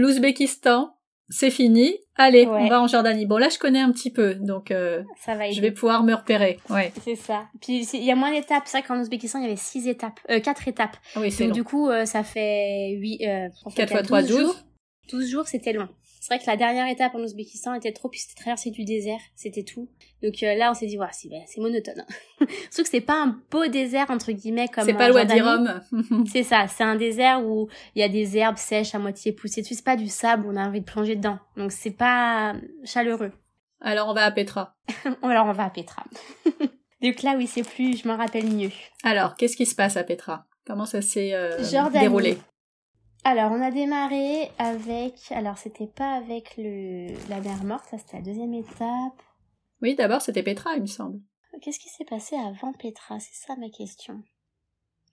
l'Ouzbékistan, c'est fini. Allez, on va en Jordanie. Bon, là, je connais un petit peu, donc euh, ça va je vais pouvoir me repérer. Ouais. C'est ça. Puis il y a moins d'étapes. C'est vrai qu'en Ouzbékistan, il y avait six étapes, euh, quatre étapes. Oui, c'est Donc du coup, euh, ça fait huit. Euh, 4 fois 3, 12. Jours. 12 jours, c'était long. C'est vrai que la dernière étape en Ouzbékistan était trop, puis c'était traverser du désert, c'était tout. Donc euh, là, on s'est dit, voilà, c'est, monotone. Surtout que c'est pas un beau désert, entre guillemets, comme C'est pas le Wadi Rum. c'est ça, c'est un désert où il y a des herbes sèches à moitié poussées dessus, c'est pas du sable où on a envie de plonger dedans. Donc c'est pas chaleureux. Alors on va à Petra. Alors on va à Petra. Donc là, oui, c'est plus, je m'en rappelle mieux. Alors, qu'est-ce qui se passe à Petra? Comment ça s'est euh, déroulé? Alors, on a démarré avec. Alors, c'était pas avec le la mer morte, ça c'était la deuxième étape. Oui, d'abord c'était Petra, il me semble. Qu'est-ce qui s'est passé avant Petra? C'est ça ma question.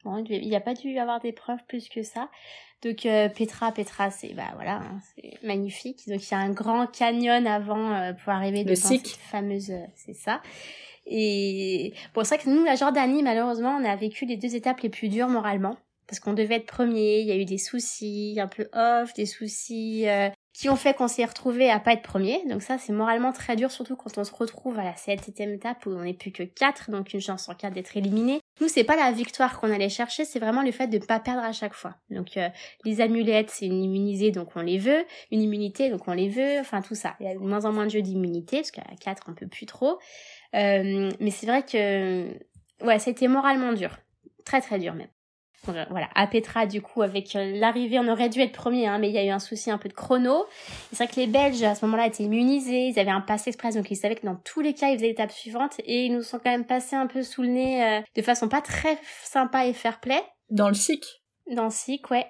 Bon, il n'y a pas dû y avoir d'épreuves plus que ça. Donc euh, Petra, Petra, c'est bah voilà, hein, c'est magnifique. Donc il y a un grand canyon avant euh, pour arriver le cette fameuse, euh, c'est ça. Et bon, c'est vrai que nous, la Jordanie, malheureusement, on a vécu les deux étapes les plus dures moralement parce qu'on devait être premier, il y a eu des soucis un peu off, des soucis euh, qui ont fait qu'on s'est retrouvé à pas être premier. Donc ça, c'est moralement très dur, surtout quand on se retrouve à la septième étape où on n'est plus que quatre, donc une chance en quatre d'être éliminé. Nous, c'est pas la victoire qu'on allait chercher, c'est vraiment le fait de ne pas perdre à chaque fois. Donc euh, les amulettes, c'est une immunisée, donc on les veut. Une immunité, donc on les veut. Enfin tout ça. Il y a de moins en moins de jeux d'immunité, parce qu'à quatre, on peut plus trop. Euh, mais c'est vrai que ouais, c'était moralement dur, très très dur même voilà, à Petra, du coup, avec euh, l'arrivée, on aurait dû être premier, hein, mais il y a eu un souci un peu de chrono. C'est vrai que les Belges, à ce moment-là, étaient immunisés, ils avaient un pass express, donc ils savaient que dans tous les cas, ils faisaient l'étape suivante, et ils nous sont quand même passés un peu sous le nez euh, de façon pas très sympa et fair-play. Dans le SIC Dans le SIC, ouais.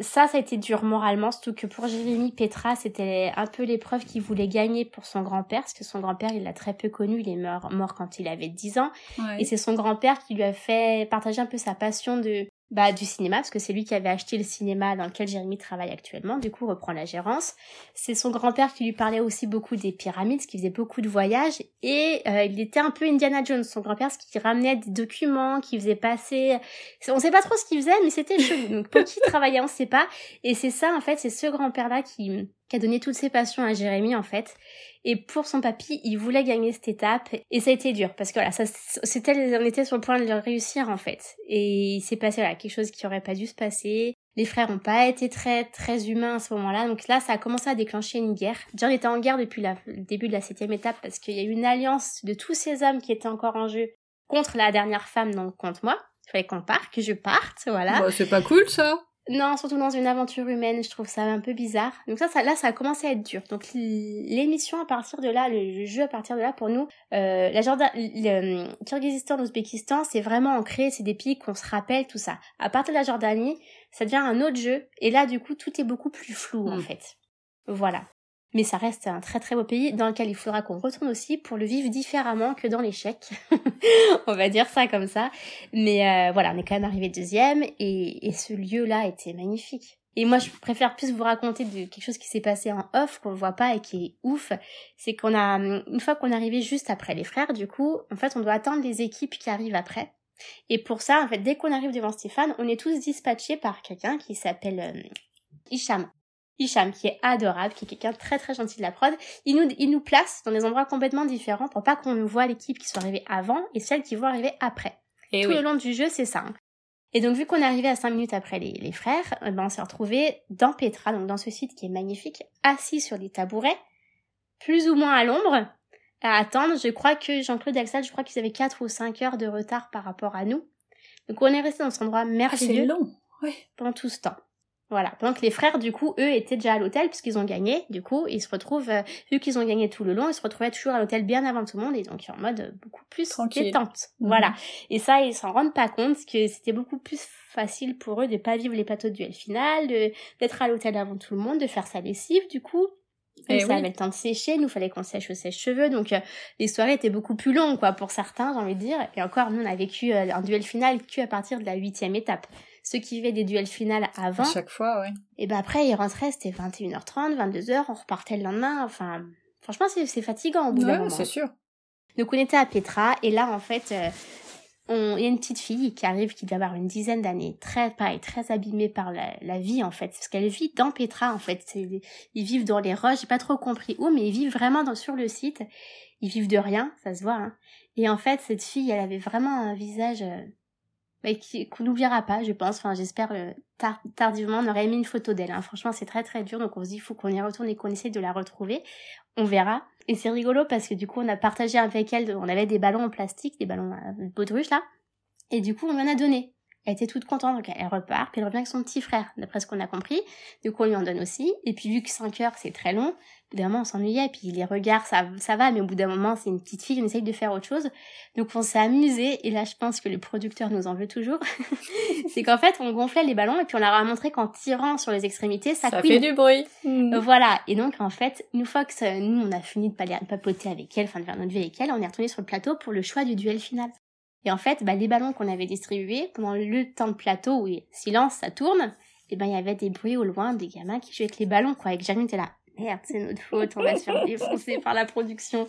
Ça, ça a été dur moralement, surtout que pour Jérémy Petra, c'était un peu l'épreuve qu'il voulait gagner pour son grand-père, parce que son grand-père, il l'a très peu connu, il est mort, mort quand il avait 10 ans. Et c'est son grand-père qui lui a fait partager un peu sa passion de, bah, du cinéma, parce que c'est lui qui avait acheté le cinéma dans lequel Jérémy travaille actuellement, du coup reprend la gérance. C'est son grand-père qui lui parlait aussi beaucoup des pyramides, qui faisait beaucoup de voyages, et euh, il était un peu Indiana Jones, son grand-père, ce qui ramenait des documents, qui faisait passer... On sait pas trop ce qu'il faisait, mais c'était chelou, donc qui travaillait, on sait pas, et c'est ça, en fait, c'est ce grand-père-là qui, qui a donné toutes ses passions à Jérémy, en fait, et pour son papy, il voulait gagner cette étape et ça a été dur parce que voilà, ça c'était on était sur le point de le réussir en fait. Et il s'est passé voilà, quelque chose qui aurait pas dû se passer. Les frères n'ont pas été très très humains à ce moment-là. Donc là, ça a commencé à déclencher une guerre. John était en guerre depuis le début de la septième étape parce qu'il y a eu une alliance de tous ces hommes qui étaient encore en jeu contre la dernière femme, donc contre moi. Il fallait qu'on parte, que je parte, voilà. Bah, c'est pas cool ça. Non, surtout dans une aventure humaine, je trouve ça un peu bizarre. Donc ça, ça là, ça a commencé à être dur. Donc l'émission à partir de là, le jeu à partir de là, pour nous, euh, la Jordan, le Kyrgyzstan, l'Ouzbékistan, c'est vraiment ancré, c'est des pays qu'on se rappelle, tout ça. À partir de la Jordanie, ça devient un autre jeu, et là, du coup, tout est beaucoup plus flou, en hmm. fait. Voilà. Mais ça reste un très très beau pays dans lequel il faudra qu'on retourne aussi pour le vivre différemment que dans l'échec. on va dire ça comme ça. Mais euh, voilà, on est quand même arrivé deuxième et, et ce lieu-là était magnifique. Et moi, je préfère plus vous raconter de quelque chose qui s'est passé en off, qu'on voit pas et qui est ouf. C'est qu'on a, une fois qu'on est arrivé juste après les frères, du coup, en fait, on doit attendre les équipes qui arrivent après. Et pour ça, en fait, dès qu'on arrive devant Stéphane, on est tous dispatchés par quelqu'un qui s'appelle euh. Hicham, qui est adorable, qui est quelqu'un de très très gentil de la prod. Il nous, il nous place dans des endroits complètement différents pour pas qu'on voit l'équipe qui soit arrivée avant et celle qui va arriver après. Et Tout le long du jeu, c'est ça. Hein. Et donc, vu qu'on est arrivé à 5 minutes après les, les frères, eh ben, on s'est retrouvé dans Petra, donc dans ce site qui est magnifique, assis sur des tabourets, plus ou moins à l'ombre, à attendre. Je crois que Jean-Claude Axel, je crois qu'ils avaient 4 ou 5 heures de retard par rapport à nous. Donc, on est resté dans cet endroit merveilleux. Ah, long. Ouais. Pendant tout ce temps. Voilà. Pendant que les frères, du coup, eux étaient déjà à l'hôtel puisqu'ils ont gagné. Du coup, ils se retrouvent, euh, vu qu'ils ont gagné tout le long, ils se retrouvaient toujours à l'hôtel bien avant tout le monde et donc en mode beaucoup plus Tranquille. détente. Mhm. Voilà. Et ça, ils s'en rendent pas compte que c'était beaucoup plus facile pour eux de pas vivre les plateaux de duel final, d'être à l'hôtel avant tout le monde, de faire sa lessive, du coup. Et, eh ça avait le temps de sécher, nous fallait qu'on sèche au sèche-cheveux, donc euh, les soirées étaient beaucoup plus longues, quoi, pour certains, j'ai envie de dire. Et encore, nous, on a vécu euh, un duel final qu'à partir de la huitième étape ceux qui vivaient des duels finales avant. À chaque fois, ouais. Et ben après, ils rentraient, c'était 21h30, 22h, on repartait le lendemain. Enfin, franchement, c'est fatigant au bout d'un moment. c'est sûr. Donc on était à Petra, et là, en fait, euh, il y a une petite fille qui arrive, qui doit avoir une dizaine d'années, très, pareil, très abîmée par la, vie, en fait. Parce qu'elle vit dans Petra, en fait. Ils vivent dans les roches, j'ai pas trop compris où, mais ils vivent vraiment dans, sur le site. Ils vivent de rien, ça se voit, hein. Et en fait, cette fille, elle avait vraiment un visage, euh, bah, qu'on n'oubliera pas, je pense. Enfin, j'espère euh, tardivement. On aurait mis une photo d'elle. Hein. Franchement, c'est très très dur. Donc on se dit, faut qu'on y retourne et qu'on essaie de la retrouver. On verra. Et c'est rigolo parce que du coup, on a partagé avec elle. On avait des ballons en plastique, des ballons euh, baudruche là. Et du coup, on en a donné. Elle était toute contente, donc elle repart, puis elle revient avec son petit frère, d'après ce qu'on a compris. Du coup, on lui en donne aussi. Et puis, vu que 5 heures, c'est très long, au bout d'un moment, on s'ennuyait, puis les regards, ça, ça va, mais au bout d'un moment, c'est une petite fille, on essaye de faire autre chose. Donc, on s'est amusé, et là, je pense que le producteur nous en veut toujours. c'est qu'en fait, on gonflait les ballons, et puis on leur a montré qu'en tirant sur les extrémités, ça, ça fait du bruit. Mm. Voilà. Et donc, en fait, une fois que nous, on a fini de papoter avec elle, enfin, de faire notre vie avec elle, on est retourné sur le plateau pour le choix du duel final. Et en fait, bah, les ballons qu'on avait distribués, pendant le temps de plateau où silence, ça tourne, et ben il y avait des bruits au loin des gamins qui jouaient avec les ballons, quoi. Et que Jamie était là, merde, c'est notre faute, on va se faire défoncer par la production.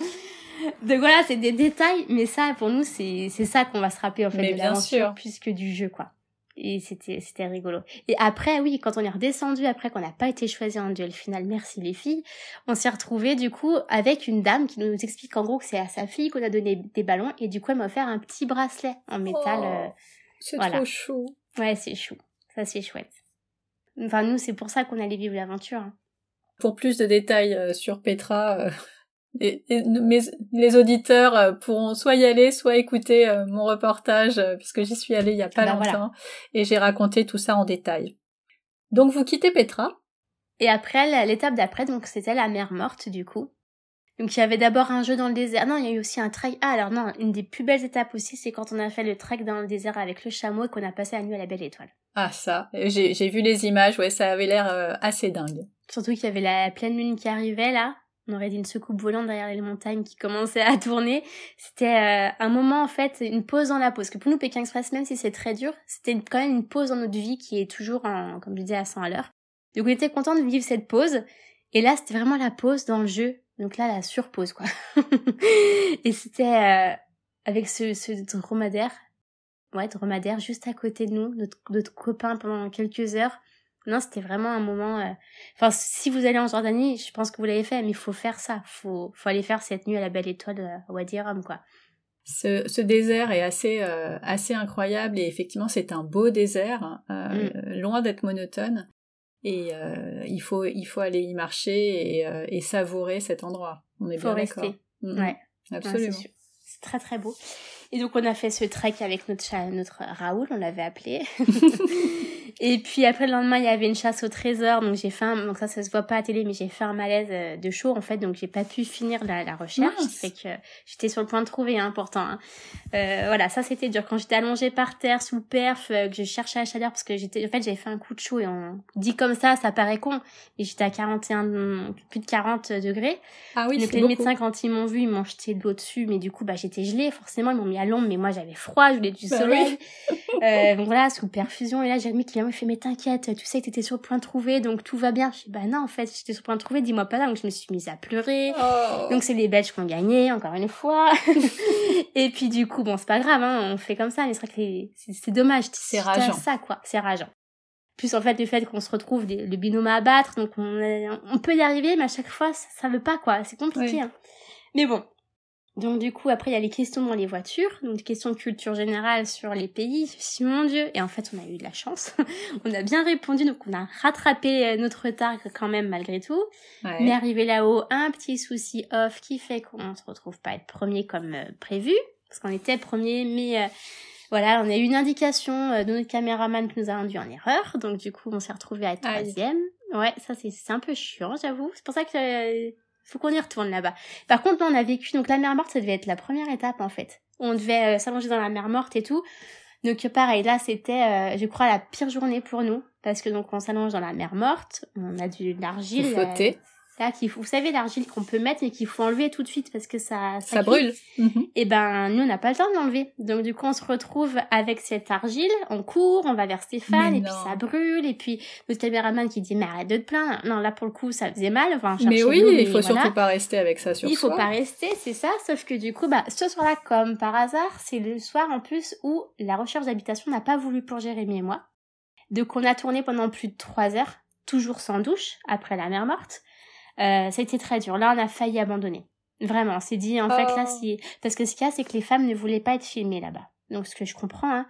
Donc voilà, c'est des détails, mais ça, pour nous, c'est ça qu'on va se rappeler, en fait, de l'aventure, plus que du jeu, quoi et c'était c'était rigolo. Et après oui, quand on est redescendu après qu'on n'a pas été choisi en duel final, merci les filles, on s'est retrouvé du coup avec une dame qui nous explique en gros que c'est à sa fille qu'on a donné des ballons et du coup elle m'a offert un petit bracelet en métal. Oh, euh, c'est trop chou. Ouais, c'est chou. Ça c'est chouette. Enfin nous c'est pour ça qu'on allait vivre l'aventure. Hein. Pour plus de détails euh, sur Petra, euh, et, les auditeurs euh, pourront soit y aller, soit écouter euh, mon reportage, euh, puisque j'y suis allée il y a pas ben longtemps, et j'ai raconté tout ça en détail. Donc vous quittez Petra. Et après, l'étape d'après, donc c'était la mer morte du coup. Donc il y avait d'abord un jeu dans le désert. Non, il y a eu aussi un trek. Ah alors non, une des plus belles étapes aussi, c'est quand on a fait le trek dans le désert avec le chameau et qu'on a passé la nuit à la belle étoile. Ah ça, j'ai vu les images, ouais, ça avait l'air assez dingue. Surtout qu'il y avait la pleine lune qui arrivait là, on aurait dit une soucoupe volante derrière les montagnes qui commençait à tourner. C'était euh, un moment en fait, une pause dans la pause. Que pour nous, Pékin Express, même si c'est très dur, c'était quand même une pause dans notre vie qui est toujours, comme je disais, à 100 à l'heure. Donc on était content de vivre cette pause. Et là, c'était vraiment la pause dans le jeu. Donc là, la surpause, quoi. et c'était euh, avec ce, ce dromadaire, ouais, dromadaire juste à côté de nous, notre, notre copain pendant quelques heures. Non, c'était vraiment un moment. Euh, enfin, si vous allez en Jordanie, je pense que vous l'avez fait, mais il faut faire ça. Faut, faut aller faire cette nuit à la Belle Étoile à euh, Wadi Rum, quoi. Ce, ce, désert est assez, euh, assez incroyable et effectivement, c'est un beau désert, hein, mm. loin d'être monotone. Et il faut, il faut aller y marcher et, et savourer cet endroit. On est faut bien rester. Mm, mm. Ouais, absolument. c'est très très beau. Et donc on a fait ce trek avec notre chat, notre Raoul, on l'avait appelé. Et puis après le lendemain, il y avait une chasse au trésor, donc j'ai fait un, donc ça ça se voit pas à télé, mais j'ai fait un malaise euh, de chaud en fait, donc j'ai pas pu finir la, la recherche, fait que j'étais sur le point de trouver, hein, pourtant. Hein. Euh, voilà, ça c'était dur quand j'étais allongée par terre sous perf, euh, que je cherchais la chaleur parce que j'étais, en fait j'avais fait un coup de chaud et on dit comme ça, ça paraît con, et j'étais à 41, plus de 40 degrés. Ah oui, donc les médecins quand ils m'ont vu, ils m'ont jeté de l'eau dessus, mais du coup bah j'étais gelée, forcément ils m'ont mis à l'ombre, mais moi j'avais froid, je voulais du bah soleil. euh, donc voilà, sous perfusion, et là Jérémy qui il fait mais t'inquiète, tu sais que t'étais sur le point de trouver, donc tout va bien. Je dis bah non en fait j'étais sur le point de trouver, dis-moi pas là. Donc je me suis mise à pleurer. Oh. Donc c'est les Belges qui ont gagné encore une fois. et puis du coup bon c'est pas grave, hein, on fait comme ça, mais c'est vrai que c'est dommage. C'est rageant. Ça quoi, c'est rageant. Plus en fait le fait qu'on se retrouve le binôme à abattre, donc on, on peut y arriver, mais à chaque fois ça, ça veut pas quoi, c'est compliqué. Hein. Mais bon, donc du coup, après, il y a les questions dans les voitures, donc des questions de culture générale sur les pays. Si mon Dieu, et en fait, on a eu de la chance. on a bien répondu, donc on a rattrapé euh, notre retard quand même malgré tout. Mais arrivé là-haut, un petit souci off qui fait qu'on ne se retrouve pas être premier comme euh, prévu, parce qu'on était premier, mais euh, voilà, on a eu une indication de notre caméraman qui nous a induit en erreur, donc du coup, on s'est retrouvé à être troisième. Ouais, ça c'est un peu chiant, j'avoue. C'est pour ça que faut qu'on y retourne là-bas. Par contre, on a vécu, donc la mer morte, ça devait être la première étape en fait. On devait euh, s'allonger dans la mer morte et tout. Donc pareil, là c'était, euh, je crois, la pire journée pour nous. Parce que donc on s'allonge dans la mer morte, on a du l'argile. Flotter. Là qu'il faut, vous savez l'argile qu'on peut mettre mais qu'il faut enlever tout de suite parce que ça ça, brûle. Mhm. Et ben nous on n'a pas le temps de l'enlever. Donc du coup on se retrouve avec cette argile, on court, on va vers Stéphane et puis ça brûle et puis le caméraman qui dit mais arrête de te plaindre. Non là pour le coup ça faisait mal. Enfin, mais oui, il faut surtout pas rester avec ça sur Il faut pas rester, c'est ça. Sauf que du coup bah ce soir-là comme par hasard c'est le soir en plus où la recherche d'habitation n'a pas voulu pour Jérémy et moi. Donc on a tourné pendant plus de trois heures, toujours sans douche, après la mer morte. Euh, ça a été très dur. Là, on a failli abandonner. Vraiment, on s'est dit, en fait, là, oh. si... Parce que ce qu'il y a, c'est que les femmes ne voulaient pas être filmées là-bas. Donc, ce que je comprends, hein.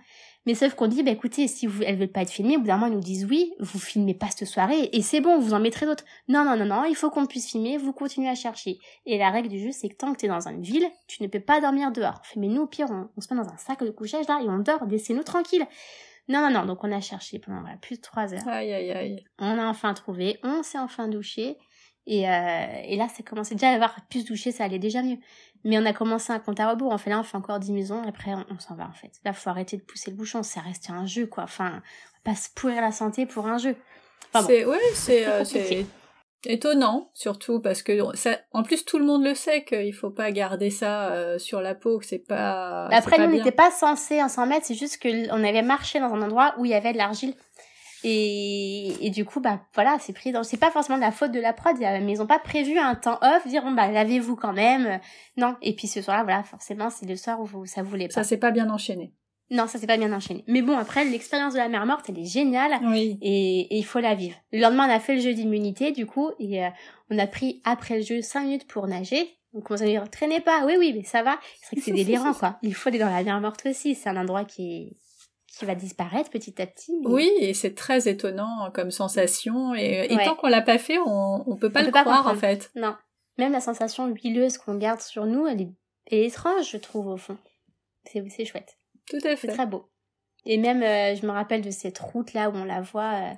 Mais sauf qu'on dit, bah écoutez, si vous, elles veulent pas être filmées, au bout d'un moment, ils nous disent oui, vous filmez pas cette soirée, et c'est bon, vous en mettrez d'autres. Non, non, non, non, il faut qu'on puisse filmer, vous continuez à chercher. Et la règle du jeu, c'est que tant que t'es dans une ville, tu ne peux pas dormir dehors. mais nous, au pire, on, se met dans un sac de couchage, là, et on dort, laissez-nous tranquilles. Non, non, non, donc on a cherché pendant plus de trois heures. Aïe, aïe, aïe. On a enfin trouvé, on s'est enfin douché, et, euh, et là, ça commençait déjà à avoir plus douché, ça allait déjà mieux. Mais on a commencé un compte à rebours. On fait là, on fait encore 10 maisons, et après, on, s'en va, en fait. Là, faut arrêter de pousser le bouchon. Ça reste un jeu, quoi. Enfin, on va pas se pourrir la santé pour un jeu. c'est, ouais, c'est, euh, c'est étonnant, surtout parce que ça, en plus, tout le monde le sait qu'il faut pas garder ça euh, sur la peau, que c'est pas. Après, nous, on n'était pas censé en s'en mettre. C'est juste qu'on avait marché dans un endroit où il y avait de l'argile. Et, et du coup, bah voilà, c'est pris dans. C'est pas forcément de la faute de la prod, mais ils ont pas prévu un temps off, dire bon bah lavez-vous quand même. Non. Et puis ce soir-là, voilà, forcément, c'est le soir où ça voulait pas. Ça s'est pas bien enchaîné. Non, ça s'est pas bien enchaîné. Mais bon, après, l'expérience de la mer morte, elle est géniale. Oui. Et, il faut la vivre. Le lendemain, on a fait le jeu d'immunité, du coup, et euh, on a pris, après le jeu, 5 minutes pour nager. Donc on s'est dit, traînez pas. Oui, oui, mais ça va. C'est vrai que c'est délirant, quoi. Il faut aller dans la mer morte aussi. C'est un endroit qui est, qui va disparaître petit à petit. Oui, et c'est très étonnant comme sensation. Et, tant qu'on l'a pas fait, on, on peut pas le croire en fait. Non. Même la sensation huileuse qu'on garde sur nous, elle est, étrange, je trouve, au fond. C'est chouette. Tout à fait. C'est très beau. Et même, euh, je me rappelle de cette route-là où on la voit. Euh,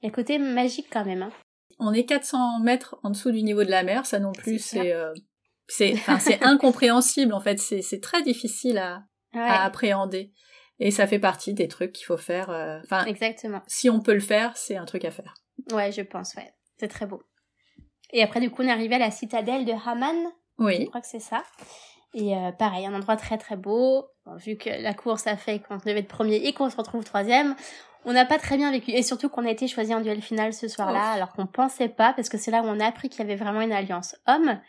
il y a côté magique quand même. Hein. On est 400 mètres en dessous du niveau de la mer, ça non plus, c'est euh, c'est incompréhensible en fait. C'est très difficile à, à appréhender. Et ça fait partie des trucs qu'il faut faire. Euh, enfin, exactement. Si on peut le faire, c'est un truc à faire. Ouais, je pense, ouais. C'est très beau. Et après, du coup, on est arrivé à la citadelle de Haman. Oui. Je crois que c'est ça. Et euh, pareil, un endroit très très beau. vu que la course a fait qu'on devait être premier et qu'on se retrouve troisième, on n'a pas très bien vécu. Et surtout qu'on a été choisi en duel final ce soir-là, alors qu'on pensait pas, parce que c'est là où on a appris qu'il y avait vraiment une alliance homme.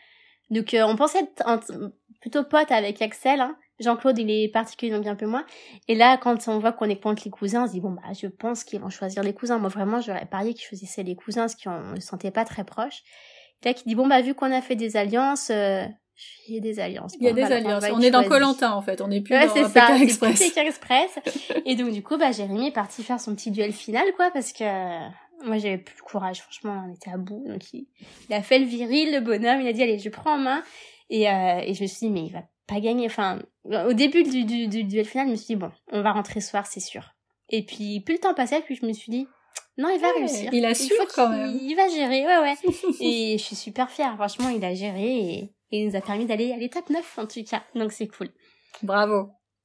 Donc euh, on pensait être plutôt pote avec Axel, hein, Jean-Claude, il est particulièrement bien un peu moins. Et là, quand on voit qu'on est contre les cousins, on se dit, bon, bah, je pense qu'ils vont choisir les cousins. Moi, vraiment, j'aurais parié qu'ils choisissaient les cousins, parce qu'on ne sentait pas très proches. Et là, qui dit, bon, bah, vu qu'on a fait des alliances, euh, il y a des alliances. il y a des alliances. On, est dans Colantin, en fait. On est plus ouais, dans ça, Express. C'est Express. et donc, du coup, bah, Jérémy est parti faire son petit duel final, quoi, parce que moi, j'avais plus le courage. Franchement, on était à bout. Donc, il, a fait le viril, le bonhomme. Il a dit, allez, je prends en main. Et, euh, et je me suis dit, mais il va pas gagner. Enfin, au début du, du, du, duel final, je me suis dit, bon, on va rentrer ce soir, c'est sûr. Et puis, plus le temps passait, puis je me suis dit, non, il va réussir. Il a su quand même. Il va gérer, ouais, ouais. et je suis super fière. Franchement, il a géré et, il nous a permis d'aller à l'étape 9, en tout cas. Donc, c'est cool. Bravo.